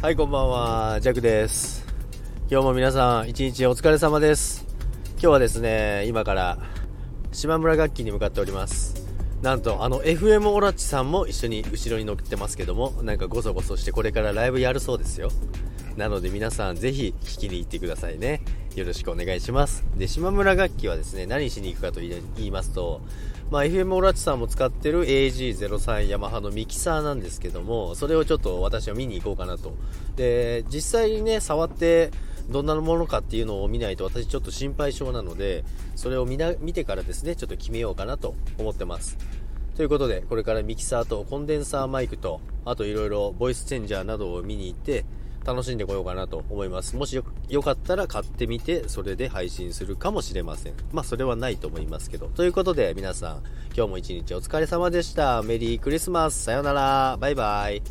はい、こんばんは。ジャックです。今日も皆さん、一日お疲れ様です。今日はですね、今から島村楽器に向かっております。なんと、あの、FM オラッチさんも一緒に後ろに乗ってますけども、なんかごそごそしてこれからライブやるそうですよ。なので皆さんぜひ聞きに行ってくださいね。よろしくお願いします。で、島村楽器はですね、何しに行くかと言いますと、まあ、FM オラチさんも使ってる AG03 ヤマハのミキサーなんですけども、それをちょっと私は見に行こうかなと。で、実際にね、触って、どんなものかっていうのを見ないと私ちょっと心配性なので、それを見な見てからですね、ちょっと決めようかなと思ってます。ということで、これからミキサーとコンデンサーマイクと、あといろいろボイスチェンジャーなどを見に行って、楽しんでこようかなと思います。もしよよかったら買ってみて、それで配信するかもしれません。まあ、それはないと思いますけど。ということで、皆さん、今日も一日お疲れ様でした。メリークリスマス。さよなら。バイバイ。